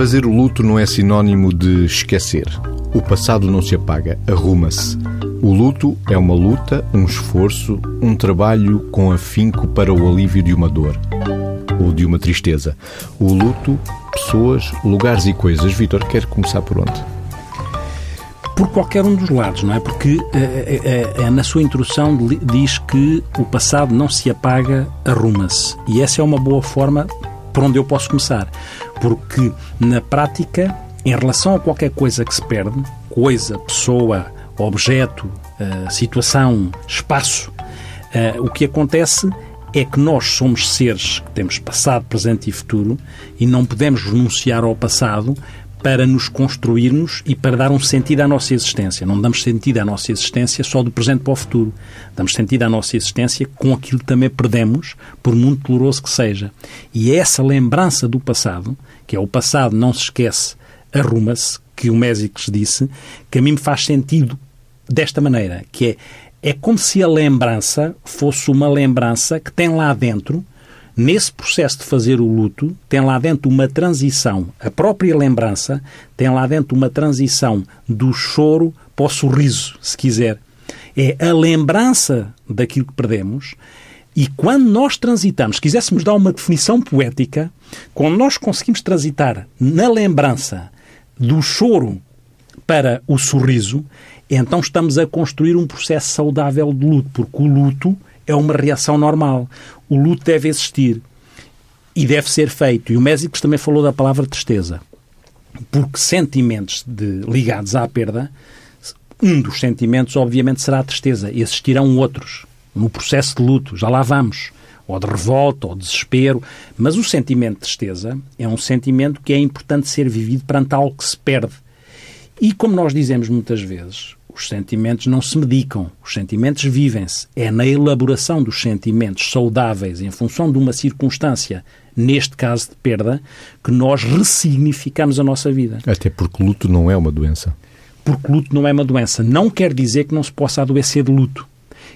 Fazer o luto não é sinónimo de esquecer. O passado não se apaga, arruma-se. O luto é uma luta, um esforço, um trabalho com afinco para o alívio de uma dor ou de uma tristeza. O luto, pessoas, lugares e coisas. Vitor, quer começar por onde? Por qualquer um dos lados, não é? Porque é, é, é, na sua introdução diz que o passado não se apaga, arruma-se. E essa é uma boa forma por onde eu posso começar. Porque, na prática, em relação a qualquer coisa que se perde, coisa, pessoa, objeto, uh, situação, espaço, uh, o que acontece é que nós somos seres que temos passado, presente e futuro e não podemos renunciar ao passado para nos construirmos e para dar um sentido à nossa existência. Não damos sentido à nossa existência só do presente para o futuro. Damos sentido à nossa existência com aquilo que também perdemos, por muito doloroso que seja. E é essa lembrança do passado, que é o passado não se esquece, arruma-se, que o Mésicles disse, que a mim me faz sentido desta maneira, que é é como se a lembrança fosse uma lembrança que tem lá dentro Nesse processo de fazer o luto, tem lá dentro uma transição, a própria lembrança tem lá dentro uma transição do choro para o sorriso, se quiser. É a lembrança daquilo que perdemos. E quando nós transitamos, se quiséssemos dar uma definição poética, quando nós conseguimos transitar na lembrança do choro para o sorriso, então estamos a construir um processo saudável de luto, porque o luto é uma reação normal. O luto deve existir e deve ser feito. E o Mésicles também falou da palavra tristeza. Porque sentimentos de, ligados à perda, um dos sentimentos, obviamente, será a tristeza. E existirão outros no processo de luto. Já lá vamos. Ou de revolta, ou de desespero. Mas o sentimento de tristeza é um sentimento que é importante ser vivido perante algo que se perde. E como nós dizemos muitas vezes, os sentimentos não se medicam, os sentimentos vivem-se. É na elaboração dos sentimentos saudáveis em função de uma circunstância, neste caso de perda, que nós ressignificamos a nossa vida. Até porque luto não é uma doença. Porque luto não é uma doença. Não quer dizer que não se possa adoecer de luto.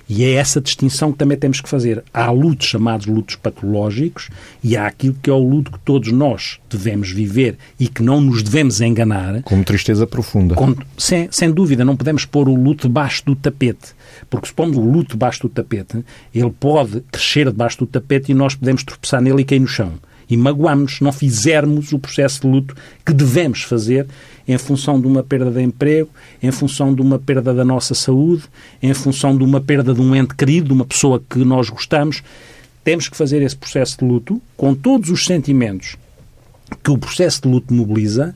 E é essa distinção que também temos que fazer. Há lutos chamados lutos patológicos e há aquilo que é o luto que todos nós devemos viver e que não nos devemos enganar. Como tristeza profunda. Com, sem, sem dúvida, não podemos pôr o luto debaixo do tapete. Porque se pomos o luto debaixo do tapete, ele pode crescer debaixo do tapete e nós podemos tropeçar nele e cair no chão e magoamos não fizermos o processo de luto que devemos fazer em função de uma perda de emprego, em função de uma perda da nossa saúde, em função de uma perda de um ente querido, de uma pessoa que nós gostamos. Temos que fazer esse processo de luto com todos os sentimentos que o processo de luto mobiliza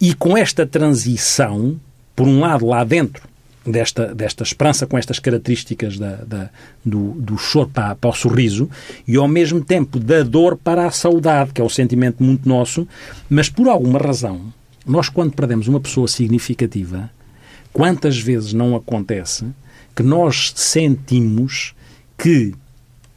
e com esta transição, por um lado, lá dentro, desta, desta esperança com estas características da, da do, do choro para, para o sorriso e ao mesmo tempo da dor para a saudade, que é um sentimento muito nosso, mas por alguma razão, nós quando perdemos uma pessoa significativa, quantas vezes não acontece que nós sentimos que,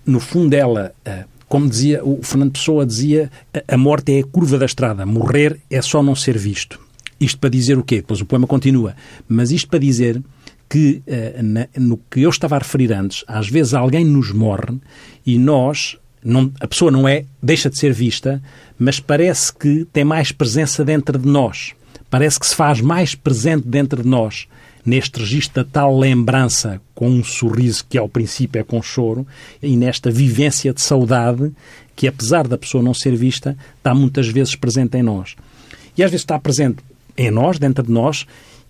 no fundo, ela, eh, como dizia o Fernando Pessoa, dizia a morte é a curva da estrada, morrer é só não ser visto. Isto para dizer o quê? Depois o poema continua. Mas isto para dizer que, uh, na, no que eu estava a referir antes, às vezes alguém nos morre e nós, não, a pessoa não é, deixa de ser vista, mas parece que tem mais presença dentro de nós. Parece que se faz mais presente dentro de nós neste registro da tal lembrança com um sorriso que ao princípio é com choro e nesta vivência de saudade que apesar da pessoa não ser vista está muitas vezes presente em nós. E às vezes está presente em nós, dentro de nós,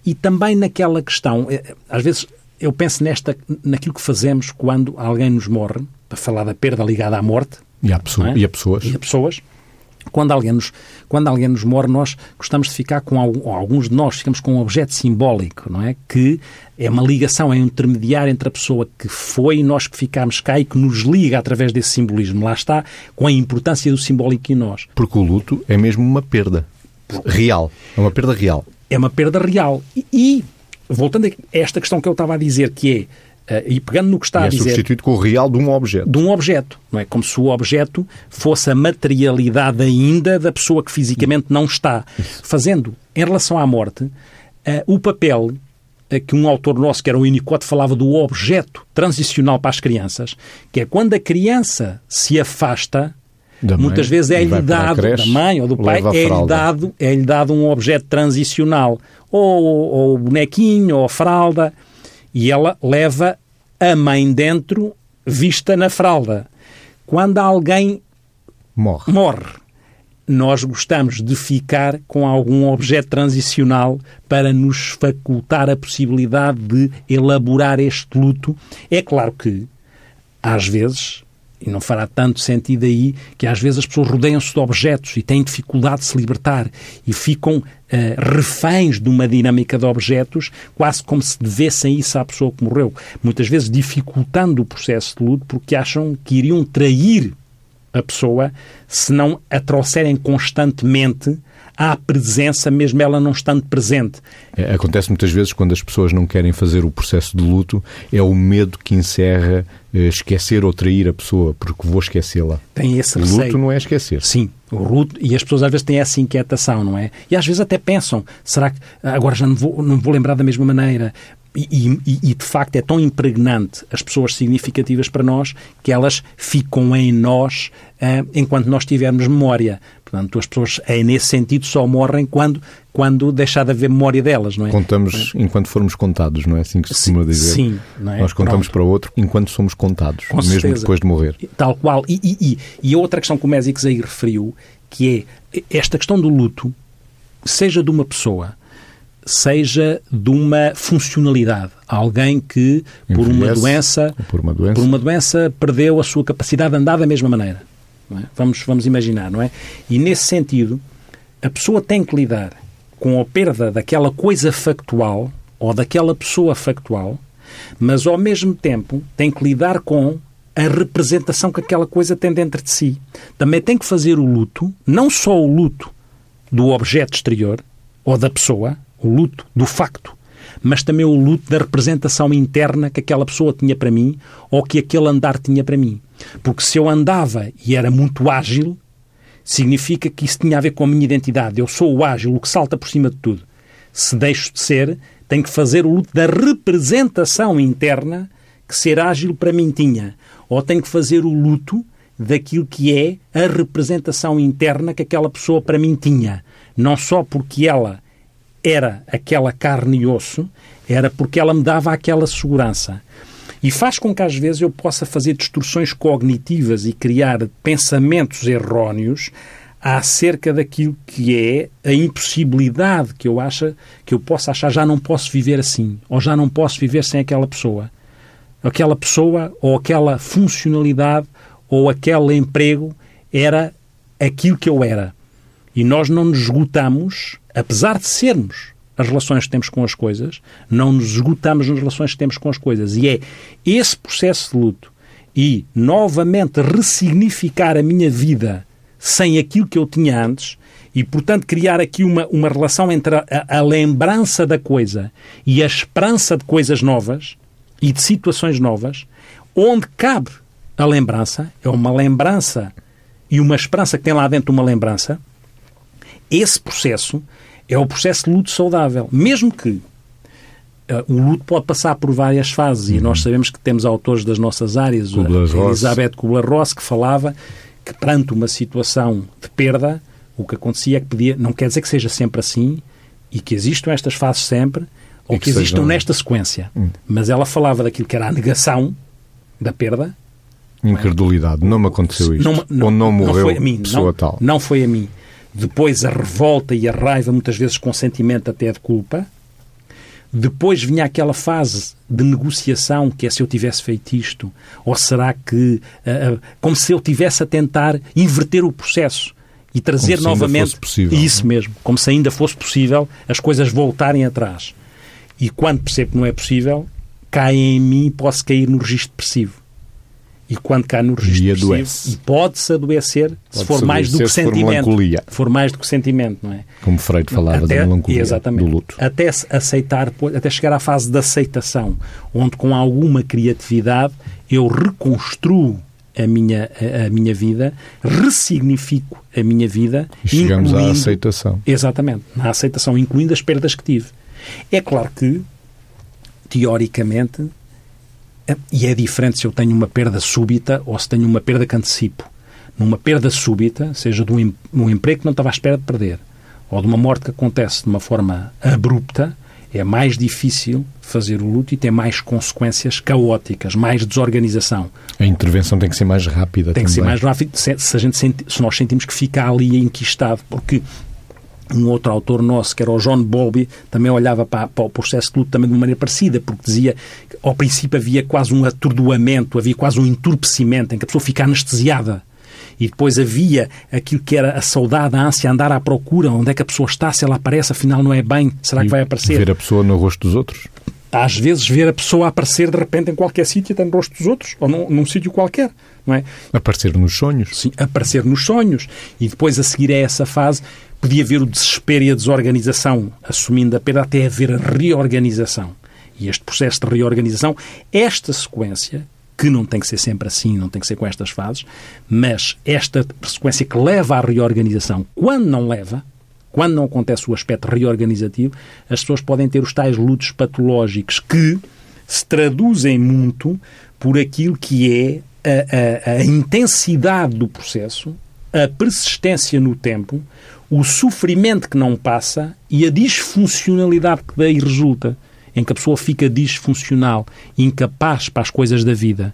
e também naquela questão, eh, às vezes eu penso nesta, naquilo que fazemos quando alguém nos morre, para falar da perda ligada à morte. E a, pessoa, é? e a pessoas. E a pessoas. Quando alguém, nos, quando alguém nos morre, nós gostamos de ficar com alguns de nós ficamos com um objeto simbólico, não é? Que é uma ligação, é um intermediário entre a pessoa que foi e nós que ficámos cá e que nos liga através desse simbolismo. Lá está, com a importância do simbólico em nós. Porque o luto é mesmo uma perda real. É uma perda real. É uma perda real. E, e voltando a esta questão que eu estava a dizer, que é Uh, e pegando no que está e a dizer... é substituído com o real de um objeto. De um objeto, não é? Como se o objeto fosse a materialidade ainda da pessoa que fisicamente não está. Isso. Fazendo, em relação à morte, uh, o papel uh, que um autor nosso, que era o Winnicott, falava do objeto transicional para as crianças, que é quando a criança se afasta, Da muitas mãe, vezes é-lhe dado, creche, da mãe ou do pai, é-lhe dado, é dado um objeto transicional, ou, ou o bonequinho, ou a fralda, e ela leva a mãe dentro, vista na fralda. Quando alguém Morre. morre, nós gostamos de ficar com algum objeto transicional para nos facultar a possibilidade de elaborar este luto. É claro que, às vezes, e não fará tanto sentido aí, que às vezes as pessoas rodeiam-se de objetos e têm dificuldade de se libertar e ficam eh, reféns de uma dinâmica de objetos, quase como se devessem isso à pessoa que morreu. Muitas vezes dificultando o processo de luto porque acham que iriam trair a pessoa se não a trouxerem constantemente à presença, mesmo ela não estando presente. É, Acontece muitas vezes quando as pessoas não querem fazer o processo de luto, é o medo que encerra eh, esquecer ou trair a pessoa, porque vou esquecê-la. Tem esse O receio. luto não é esquecer. Sim, o luto, e as pessoas às vezes têm essa inquietação, não é? E às vezes até pensam, será que agora já não vou, não vou lembrar da mesma maneira? E, e- e, de facto é tão impregnante as pessoas significativas para nós que elas ficam em nós ah, enquanto nós tivermos memória. Portanto, as pessoas, é, nesse sentido, só morrem quando, quando deixar de haver memória delas, não é? Contamos enquanto formos contados, não é assim que se costuma dizer? Sim, é? Nós contamos Pronto. para o outro enquanto somos contados, Com mesmo certeza. depois de morrer. Tal qual. E, e, e, e a outra questão que o Mésicos aí referiu, que é esta questão do luto, seja de uma pessoa, seja de uma funcionalidade. Alguém que, por uma doença, por uma doença. por uma doença, perdeu a sua capacidade de andar da mesma maneira. é? Vamos, vamos imaginar, não é? E nesse sentido, a pessoa tem que lidar com a perda daquela coisa factual ou daquela pessoa factual, mas ao mesmo tempo tem que lidar com a representação que aquela coisa tem dentro de si. Também tem que fazer o luto, não só o luto do objeto exterior ou da pessoa, o luto do facto, mas também o luto da representação interna que aquela pessoa tinha para mim ou que aquele andar tinha para mim. Porque se eu andava e era muito ágil, significa que isso tinha a ver com a minha identidade. Eu sou o ágil, o que salta por cima de tudo. Se deixo de ser, tenho que fazer o luto da representação interna que ser ágil para mim tinha. Ou tenho que fazer o luto daquilo que é a representação interna que aquela pessoa para mim tinha. Não só porque ela era aquela carne e osso, era porque ela me dava aquela segurança. E faz com que às vezes eu possa fazer distorções cognitivas e criar pensamentos erróneos acerca daquilo que é a impossibilidade que eu acho que eu possa achar já não posso viver assim, ou já não posso viver sem aquela pessoa. Aquela pessoa ou aquela funcionalidade ou aquele emprego era aquilo que eu era. E nós não nos esgotamos, apesar de sermos as relações que temos com as coisas, não nos esgotamos nas relações que temos com as coisas. E é esse processo de luto e novamente ressignificar a minha vida sem aquilo que eu tinha antes e, portanto, criar aqui uma, uma relação entre a, a lembrança da coisa e a esperança de coisas novas e de situações novas, onde cabe a lembrança, é uma lembrança e uma esperança que tem lá dentro uma lembrança, esse processo é o processo de luto saudável. Mesmo que uh, o luto pode passar por várias fases, e nós sabemos que temos autores das nossas áreas, a Kubler-Ross. Elizabeth Kubler-Ross, que falava que perante uma situação de perda, o que acontecia é que podia, não quer dizer que seja sempre assim, e que existam estas fases sempre, ou E que, que existam sejam- nesta sequência. Mas ela falava daquilo que era a negação da perda, Incredulidade. Não me aconteceu isto. não, Ou não morreu foi a mim, pessoa não, tal. Não foi a mim. Depois a revolta e a raiva, muitas vezes com sentimento até de culpa. Depois vinha aquela fase de negociação, que é se eu tivesse feito isto, ou será que. ah, como se eu tivesse a tentar inverter o processo e trazer Como se ainda novamente. fosse possível, isso mesmo, como se ainda fosse possível as coisas voltarem atrás. E quando percebo que não é possível, cai em mim e posso cair no registro depressivo. E quando cai no registro E adoece. e pode-se adoecer se Pode-se for mais do que se for sentimento. melancolia. For mais do que sentimento, não é? Como Freud falava da melancolia, exatamente, do luto. Até se aceitar, até chegar à fase de aceitação, onde com alguma criatividade eu reconstruo a minha, a, a minha vida, ressignifico a minha vida, E chegamos à aceitação. Exatamente, na aceitação, incluindo as perdas que tive. É claro que, teoricamente, e é diferente se eu tenho uma perda súbita ou se tenho uma perda que antecipo. numa perda súbita, seja de um, um emprego que não estava à espera de perder, ou de uma morte que acontece de uma forma abrupta, é mais difícil fazer o luto e tem mais consequências caóticas, mais desorganização. A intervenção tem que ser mais rápida tem também. que ser mais rápida se, se, a gente senti, se nós sentimos que fica ali enquistado, porque um outro autor nosso, que era o John Bowlby, também olhava para, para, o processo de luto também de uma maneira parecida, porque dizia ao princípio havia quase um atordoamento, havia quase um entorpecimento, em que a pessoa fica anestesiada. E depois havia aquilo que era a saudade, a ânsia, andar à procura, onde é que a pessoa está, se ela aparece, afinal não é bem, será e que vai aparecer? Ver a pessoa no rosto dos outros? Às vezes ver a pessoa aparecer de repente em qualquer sítio, até no rosto dos outros, ou num, num sítio qualquer, não é? Aparecer nos sonhos? Sim, aparecer nos sonhos. E depois, a seguir a essa fase, podia haver o desespero e a desorganização, assumindo a perda, até haver a reorganização. E este processo de reorganização, esta sequência, que não tem que ser sempre assim, não tem que ser com estas fases, mas esta sequência que leva à reorganização, quando não leva, quando não acontece o aspecto reorganizativo, as pessoas podem ter os tais lutos patológicos que se traduzem muito por aquilo que é a, a, a intensidade do processo, a persistência no tempo, o sofrimento que não passa e a disfuncionalidade que daí resulta, em que a pessoa fica disfuncional, incapaz para as coisas da vida.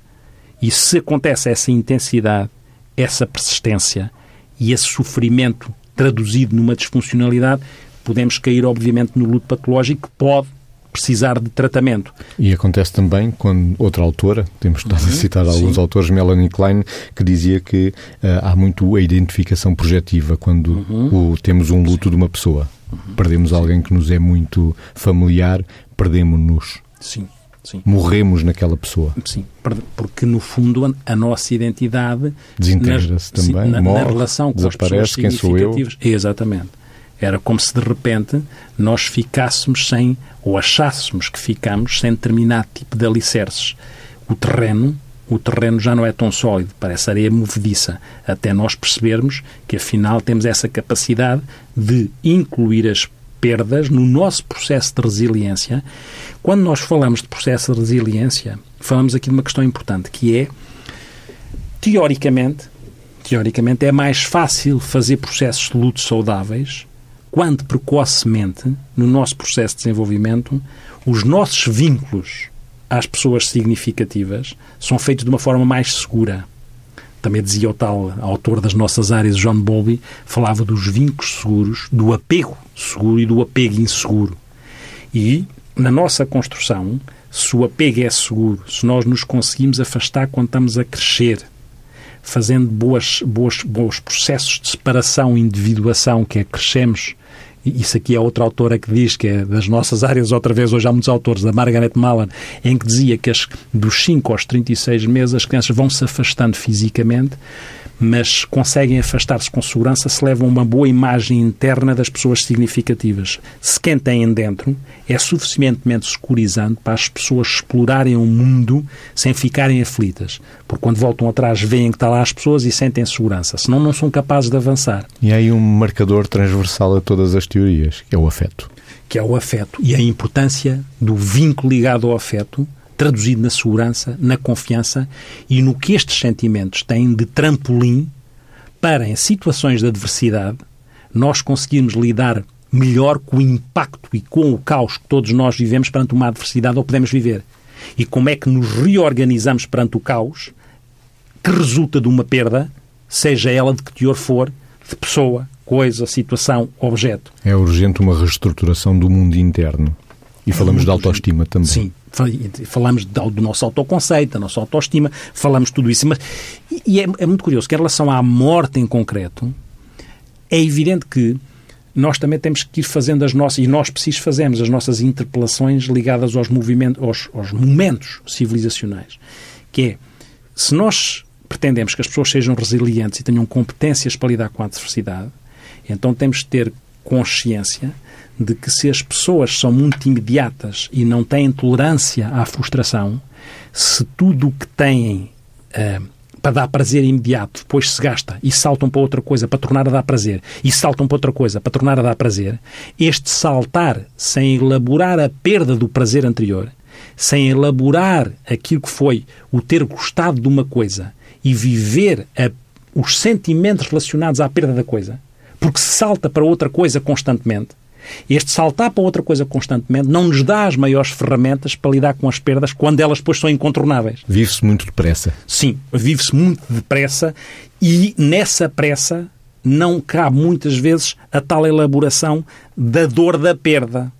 E se acontece essa intensidade, essa persistência e esse sofrimento traduzido numa disfuncionalidade, podemos cair, obviamente, no luto patológico que pode precisar de tratamento. E acontece também quando outra autora, temos estado uhum, a citar alguns sim. autores, Melanie Klein, que dizia que uh, há muito a identificação projetiva quando uhum. o, temos um luto sim. de uma pessoa. Uhum. Perdemos alguém que nos é muito familiar, perdemos-nos. Sim. Sim. Morremos naquela pessoa. Sim, porque no fundo a nossa identidade desintegra-se também, sim, na, morre, na relação com as pessoas quem sou eu. Exatamente. Era como se de repente nós ficássemos sem, ou achássemos que ficámos sem determinado tipo de alicerces. O terreno, o terreno já não é tão sólido, parece areia movediça, até nós percebermos que afinal temos essa capacidade de incluir as perdas no nosso processo de resiliência. Quando nós falamos de processo de resiliência, falamos aqui de uma questão importante, que é, teoricamente, teoricamente é mais fácil fazer processos de luto saudáveis quando precocemente, no nosso processo de desenvolvimento, os nossos vínculos às pessoas significativas são feitos de uma forma mais segura. Também dizia o tal autor das nossas áreas, John Bowlby, falava dos vínculos seguros, do apego seguro e do apego inseguro. E, na nossa construção, se o apego é seguro, se nós nos conseguimos afastar quando estamos a crescer, fazendo boas, boas, bons processos de separação e individuação, que é crescemos isso aqui é outra autora que diz que é das nossas áreas, outra vez, hoje há muitos autores, da Margaret Mallon, em que dizia que as, dos 5 aos 36 meses as crianças vão se afastando fisicamente mas conseguem afastar-se com segurança se levam uma boa imagem interna das pessoas significativas. Se quem têm dentro é suficientemente securizante para as pessoas explorarem o mundo sem ficarem aflitas. Porque quando voltam atrás veem que está lá as pessoas e sentem segurança. Senão não são capazes de avançar. E há aí um marcador transversal a todas as teorias, que é o afeto. Que é o afeto. E a importância do vínculo ligado ao afeto traduzido na segurança, na confiança e no que estes sentimentos têm de trampolim para, em situações de adversidade, nós conseguirmos lidar melhor com o impacto e com o caos que todos nós vivemos perante uma adversidade ou podemos viver. E como é que nos reorganizamos perante o caos que resulta de uma perda, seja ela de que teor for, de pessoa, coisa, situação, objeto. É urgente uma reestruturação do mundo interno. E falamos de autoestima também. Sim, falamos do nosso autoconceito, da nossa autoestima, falamos tudo isso. Mas, e é, é muito curioso que em relação à morte em concreto, é evidente que nós também temos que ir fazendo as nossas, e nós precisamos fazemos as nossas interpelações ligadas aos movimentos, aos, aos momentos civilizacionais. Que é, se nós pretendemos que as pessoas sejam resilientes e tenham competências para lidar com a adversidade, então temos de ter consciência de que se as pessoas são muito imediatas e não têm tolerância à frustração, se tudo o que têm uh, para dar prazer imediato depois se gasta e saltam para outra coisa para tornar a dar prazer e saltam para outra coisa para tornar a dar prazer, este saltar sem elaborar a perda do prazer anterior, sem elaborar aquilo que foi o ter gostado de uma coisa e viver a os sentimentos relacionados à perda da coisa, porque se salta para outra coisa constantemente, este saltar para outra coisa constantemente não nos dá as maiores ferramentas para lidar com as perdas quando elas depois são incontornáveis. Vive-se muito depressa. Sim, vive-se muito depressa e nessa pressa não cabe muitas vezes a tal elaboração da dor da perda.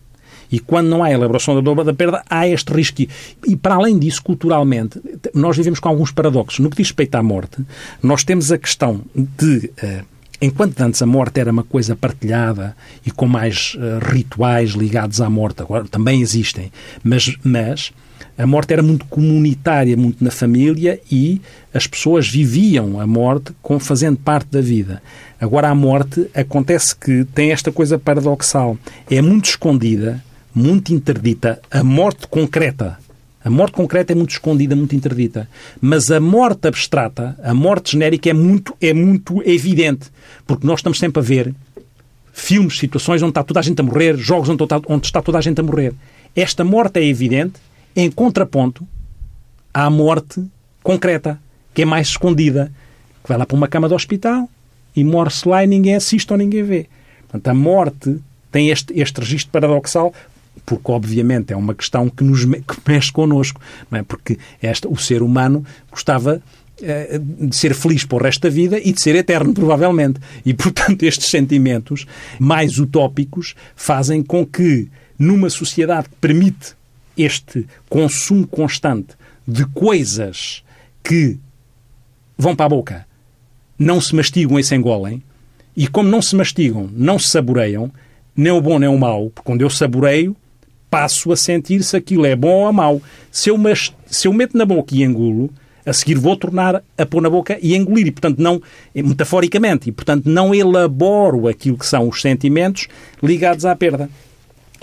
E quando não há elaboração da dor da perda, há este risco. E para além disso, culturalmente, nós vivemos com alguns paradoxos. No que diz respeito à morte, nós temos a questão de. Uh, enquanto antes a morte era uma coisa partilhada e com mais uh, rituais ligados à morte, agora também existem, mas, mas a morte era muito comunitária, muito na família e as pessoas viviam a morte como fazendo parte da vida. Agora a morte acontece que tem esta coisa paradoxal, é muito escondida, muito interdita, a morte concreta. A morte concreta é muito escondida, muito interdita. Mas a morte abstrata, a morte genérica é muito, é muito evidente. Porque nós estamos sempre a ver filmes, situações onde está toda a gente a morrer, jogos onde está, onde está toda a gente a morrer. Esta morte é evidente em contraponto à morte concreta, que é mais escondida, que vai lá para uma cama de hospital e morre-se lá e ninguém assiste ou ninguém vê. Portanto, a morte tem este, este registro paradoxal porque obviamente é uma questão que nos que mexe connosco, não é? porque esta, o ser humano gostava eh, de ser feliz para o resto da vida e de ser eterno, provavelmente. E, portanto, estes sentimentos mais utópicos fazem com que, numa sociedade que permite este consumo constante de coisas que vão para a boca, não se mastigam e se engolem, e como não se mastigam, não se saboreiam, nem o bom nem o mau, porque quando eu saboreio, passo a sentir se aquilo é bom ou mau. Se eu, mas, se eu meto na boca e engulo, a seguir vou tornar a pôr na boca e engolir. E, portanto, não, metaforicamente, e, portanto, não elaboro aquilo que são os sentimentos ligados à perda.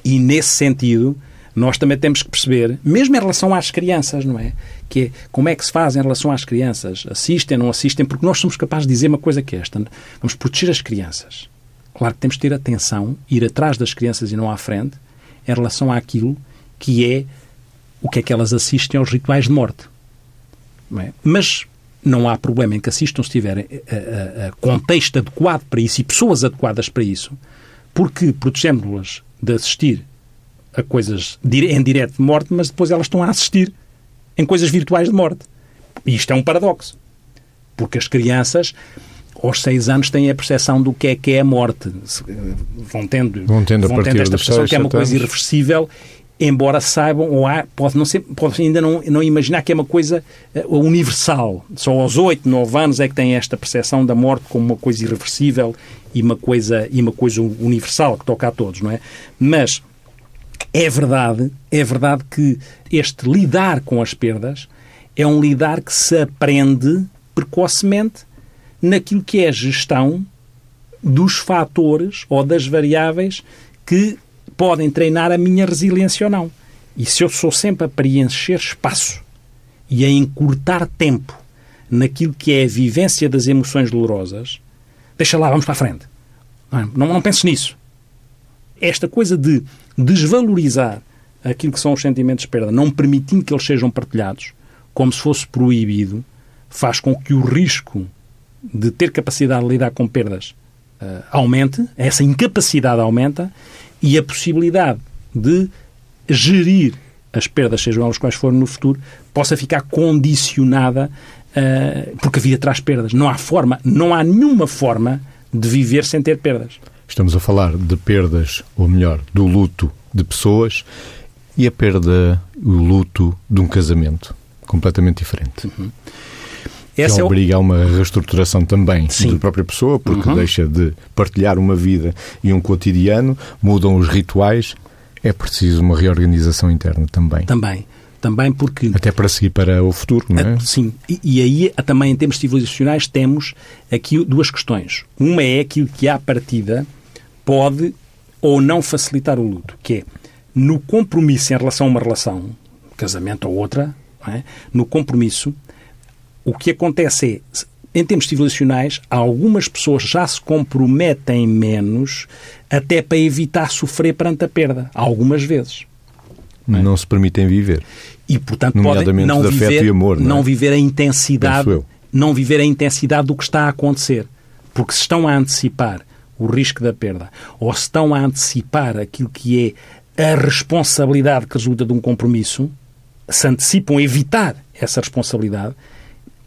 E, nesse sentido, nós também temos que perceber, mesmo em relação às crianças, não é? Que é como é que se faz em relação às crianças? Assistem, não assistem? Porque nós somos capazes de dizer uma coisa que é esta. Vamos proteger as crianças. Claro que temos que ter atenção, ir atrás das crianças e não à frente, em relação àquilo que é o que é que elas assistem aos rituais de morte. Não é? Mas não há problema em que assistam se tiverem a, a, a, contexto adequado para isso e pessoas adequadas para isso, porque protegemos-las de assistir a coisas em direto de morte, mas depois elas estão a assistir em coisas virtuais de morte. E isto é um paradoxo. Porque as crianças aos seis anos têm a percepção do que é que é a morte. Vão tendo, vão tendo, vão tendo esta percepção que é uma coisa anos. irreversível, embora saibam, ou há, pode, não ser, pode ainda não, não imaginar que é uma coisa uh, universal. Só aos oito, nove anos é que têm esta percepção da morte como uma coisa irreversível e uma coisa, e uma coisa universal que toca a todos, não é? Mas é verdade, é verdade que este lidar com as perdas é um lidar que se aprende precocemente naquilo que é a gestão dos fatores ou das variáveis que podem treinar a minha resiliência ou não. E se eu sou sempre a preencher espaço e a encurtar tempo naquilo que é a vivência das emoções dolorosas, deixa lá, vamos para a frente. Não, não, não penses nisso. Esta coisa de desvalorizar aquilo que são os sentimentos de perda, não permitindo que eles sejam partilhados, como se fosse proibido, faz com que o risco de ter capacidade de lidar com perdas uh, aumente, essa incapacidade aumenta e a possibilidade de gerir as perdas, sejam elas quais forem no futuro, possa ficar condicionada uh, porque a vida traz perdas. Não há forma, não há nenhuma forma de viver sem ter perdas. Estamos a falar de perdas, ou melhor, do luto de pessoas e a perda, o luto de um casamento completamente diferente. Uhum. Essa que obriga é o... a uma reestruturação também Sim. da própria pessoa, porque uhum. deixa de partilhar uma vida e um cotidiano, mudam os rituais. É preciso uma reorganização interna também. Também. Também porque... Até para seguir para o futuro, não é? Sim. E, e aí, também em termos civilizacionais, temos aqui duas questões. Uma é aquilo que, à partida, pode ou não facilitar o luto, que é no compromisso em relação a uma relação, casamento ou outra, é? no compromisso, o que acontece é, em termos civilizacionais, algumas pessoas já se comprometem menos até para evitar sofrer perante a perda, algumas vezes. Não, é? não se permitem viver. E, portanto, podem não viver, amor, não, é? não viver a intensidade não viver a intensidade do que está a acontecer. Porque se estão a antecipar o risco da perda ou se estão a antecipar aquilo que é a responsabilidade que resulta de um compromisso, se antecipam a evitar essa responsabilidade,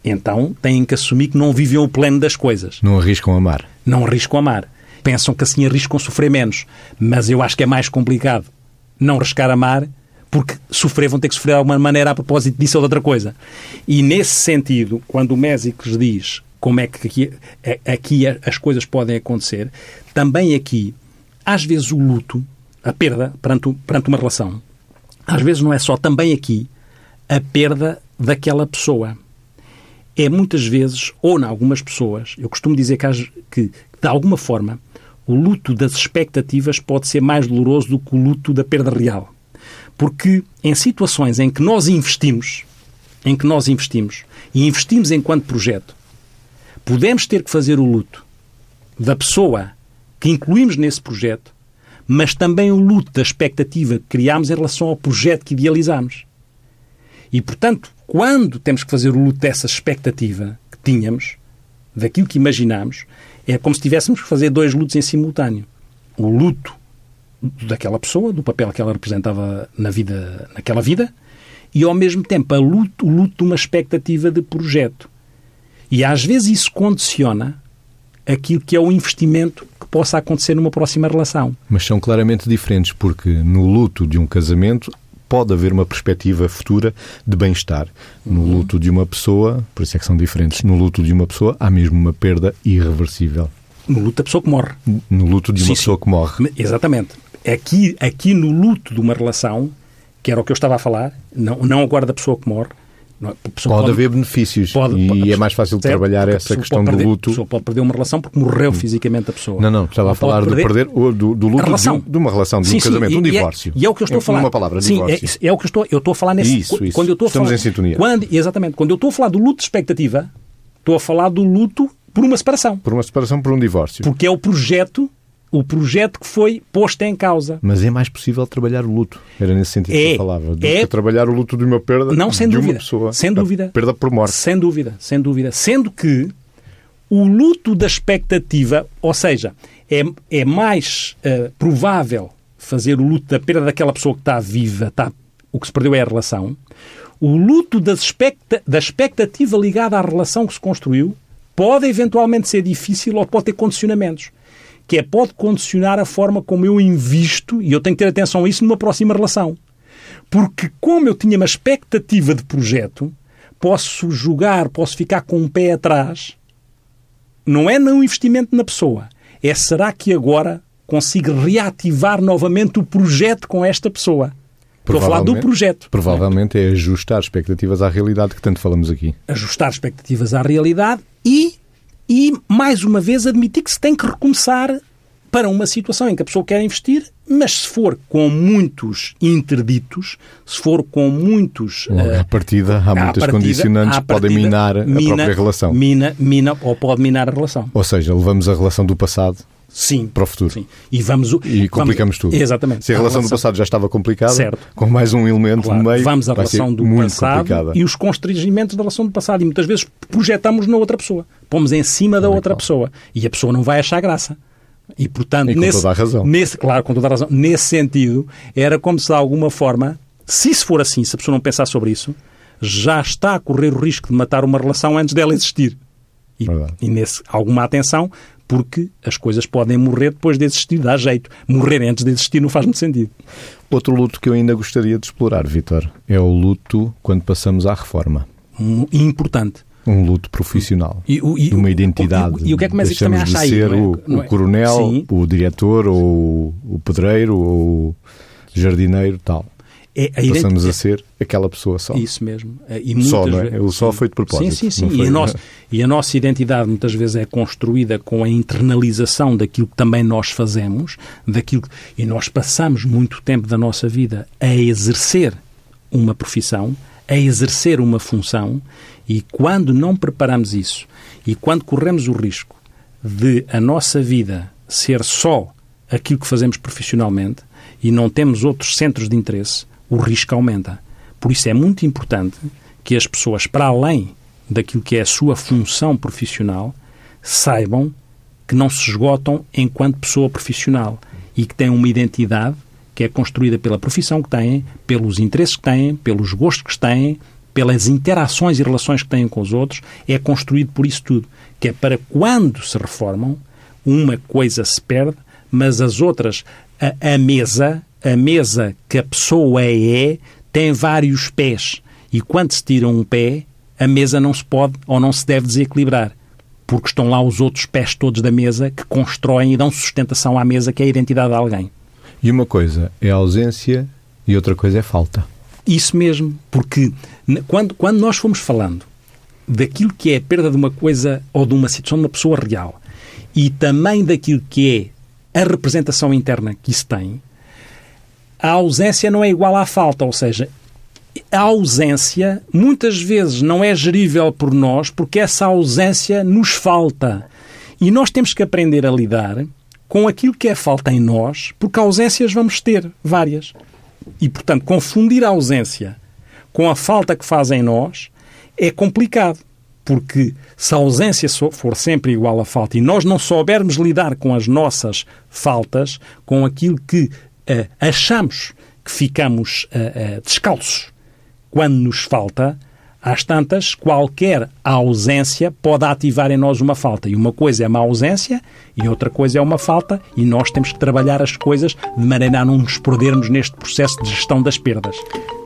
então têm que assumir que não vivem o pleno das coisas. Não arriscam amar. Não arriscam amar. Pensam que assim arriscam sofrer menos. Mas eu acho que é mais complicado não arriscar amar porque sofrer vão ter que sofrer de alguma maneira a propósito disso ou de outra coisa. E nesse sentido, quando o Mésicles diz como é que aqui, aqui as coisas podem acontecer, também aqui, às vezes o luto, a perda perante, perante uma relação, às vezes não é só também aqui a perda daquela pessoa. É muitas vezes, ou em algumas pessoas, eu costumo dizer que, que de alguma forma, o luto das expectativas pode ser mais doloroso do que o luto da perda real. Porque em situações em que nós investimos, em que nós investimos, e investimos enquanto projeto, podemos ter que fazer o luto da pessoa que incluímos nesse projeto, mas também o luto da expectativa que criámos em relação ao projeto que idealizámos. E, portanto, quando temos que fazer o luto dessa expectativa que tínhamos, daquilo que imaginámos, é como se tivéssemos que fazer dois lutos em simultâneo. O luto daquela pessoa, do papel que ela representava na vida, naquela vida, e ao mesmo tempo luto, o luto de uma expectativa de projeto. E às vezes isso condiciona aquilo que é o investimento que possa acontecer numa próxima relação. Mas são claramente diferentes, porque no luto de um casamento pode haver uma perspectiva futura de bem-estar. No uhum. luto de uma pessoa, por isso é que são diferentes, no luto de uma pessoa há mesmo uma perda irreversível. No luto da pessoa que morre. No luto de uma sim, pessoa sim. que morre. Exatamente aqui, aqui no luto de uma relação, que era o que eu estava a falar, não, não agora da pessoa que morre, pode, pode, haver benefícios pode, e pode, é mais fácil de trabalhar essa questão perder, do luto. A pessoa pode perder uma relação porque morreu fisicamente a pessoa. Não, não, estava a falar perder, de perder do, do luto de, um, de, uma relação, de sim, um casamento, sim, um divórcio. E é, e é, o que eu estou a falar. Uma palavra, sim, divórcio. É, é, o que eu estou, eu estou a falar nesse... Isso, isso. Quando eu estou Estamos falar, em sintonia. Quando, exatamente. Quando eu estou a falar do luto de expectativa, estou a falar do luto por uma separação. Por uma separação, por um divórcio. Porque é o projeto o projeto que foi posto em causa. Mas é mais possível trabalhar o luto. Era nesse sentido é, que eu falava. Do é, que trabalhar o luto de uma perda não, sem de dúvida, uma pessoa. Sem dúvida. Perda por morte. Sem dúvida, sem dúvida. Sendo que o luto da expectativa, ou seja, é, é mais uh, provável fazer o luto da perda daquela pessoa que está viva, está, o que se perdeu é a relação. O luto das expecta, da expectativa ligada à relação que se construiu pode eventualmente ser difícil ou pode ter condicionamentos que é pode condicionar a forma como eu invisto, e eu tenho que ter atenção a isso numa próxima relação. Porque como eu tinha uma expectativa de projeto, posso julgar, posso ficar com um pé atrás. Não é no investimento na pessoa. É será que agora consigo reativar novamente o projeto com esta pessoa? Estou a falar do projeto. Provavelmente é ajustar expectativas à realidade que tanto falamos aqui. Ajustar expectativas à realidade e e, mais uma vez, admitir que se tem que recomeçar para uma situação em que a pessoa quer investir, mas se for com muitos interditos, se for com muitos... Logo, uh, à partida, há muitas partida, condicionantes que podem minar mina, a própria relação. Mina, mina ou pode minar a relação. Ou seja, levamos a relação do passado Sim. Para o futuro. Sim. E, vamos, e complicamos vamos, tudo. Exatamente. Se a, a relação, relação, do passado já estava complicada, certo. com mais um elemento claro. no meio, vamos à relação do passado complicada. e os constrangimentos da relação do passado. E muitas vezes projetamos na outra pessoa. Pomos em cima da outra pessoa. E a pessoa não vai achar graça. E, portanto, e com nesse, toda a razão. Nesse, claro, com toda a razão. Nesse sentido, era como se de alguma forma, se isso for assim, se a pessoa não pensar sobre isso, já está a correr o risco de matar uma relação antes dela existir. E, e nesse, alguma atenção, porque as coisas podem morrer depois de existir, dá jeito. Morrer antes de existir não faz muito sentido. Outro luto que eu ainda gostaria de explorar, Vitor, é o luto quando passamos à reforma. Um, importante. Um luto profissional. E, e, uma identidade. E, e, o que é que mais também acha de ser aí, o, é? o, coronel, Sim. o diretor, ou o pedreiro, ou o jardineiro, tal. É, Passamos a ser aquela pessoa só. Isso mesmo. É, e só, não é? O só foi de propósito. Sim, sim, sim. Foi, e, a nossa, e a nossa identidade muitas vezes é construída com a internalização daquilo que também nós fazemos, daquilo e nós passamos muito tempo da nossa vida a exercer uma profissão, a exercer uma função, e quando não preparamos isso, e quando corremos o risco de a nossa vida ser só aquilo que fazemos profissionalmente e não temos outros centros de interesse, o risco aumenta. Por isso é muito importante que as pessoas, para além daquilo que é a sua função profissional, saibam que não se esgotam enquanto pessoa profissional e que têm uma identidade que é construída pela profissão que têm, pelos interesses que têm, pelos gostos que têm, pelas interações e relações que têm com os outros, é construído por isso tudo. Que é para quando se reformam, uma coisa se perde, mas as outras, a, a mesa, a mesa que a pessoa é, tem vários pés. E quando se tira um pé, a mesa não se pode ou não se deve desequilibrar. Porque estão lá os outros pés todos da mesa que constroem e dão sustentação à mesa, que é a identidade de alguém. E uma coisa é ausência e outra coisa é falta. Isso mesmo, porque quando, quando nós fomos falando daquilo que é a perda de uma coisa ou de uma situação de uma pessoa real e também daquilo que é a representação interna que isso tem, a ausência não é igual à falta, ou seja, a ausência muitas vezes não é gerível por nós porque essa ausência nos falta. E nós temos que aprender a lidar com aquilo que é falta em nós, porque ausências vamos ter várias. E, portanto, confundir a ausência com a falta que faz em nós é complicado. Porque se a ausência for sempre igual à falta e nós não soubermos lidar com as nossas faltas, com aquilo que uh, achamos que ficamos uh, descalços quando nos falta, às tantas, qualquer ausência pode ativar em nós uma falta. E uma coisa é uma ausência e outra coisa é uma falta, e nós temos que trabalhar as coisas de maneira a não nos perdermos neste processo de gestão das perdas.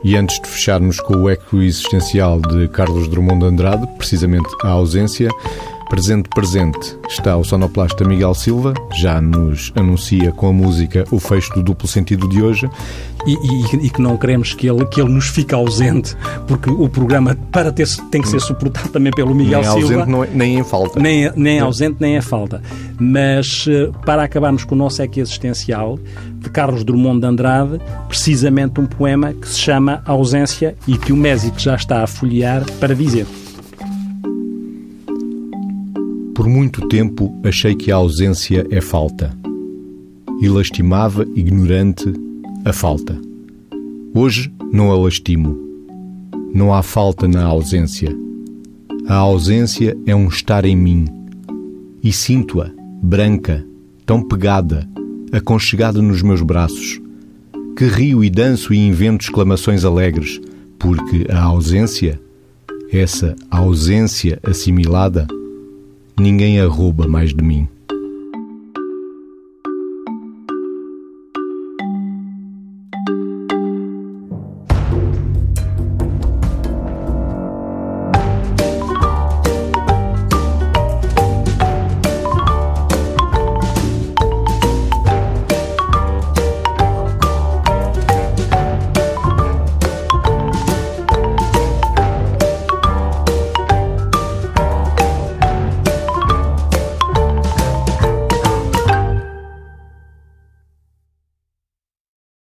E antes de fecharmos com o eco existencial de Carlos Drummond de Andrade, precisamente a ausência, Presente Presente está o sonoplasta Miguel Silva, já nos anuncia com a música o fecho do duplo sentido de hoje. E, e, e, que não queremos que ele, que ele nos fique ausente, porque o programa, para ter, tem que ser suportado também pelo Miguel nem Silva. Ausente, não é, nem em falta. Nem, nem ausente, nem em falta. Mas eh, para acabarmos com o nosso eco existencial, de Carlos Drummond de Andrade, precisamente um poema que se chama Ausência e que o Mésico já está a folhear para dizer. Por muito tempo achei que a ausência é falta e lastimava, ignorante, a falta. Hoje não a lastimo. Não há falta na ausência. A ausência é um estar em mim e sinto-a, branca, tão pegada, aconchegada nos meus braços, que rio e danço e invento exclamações alegres, porque a ausência, essa ausência assimilada, ninguém a rouba mais de mim.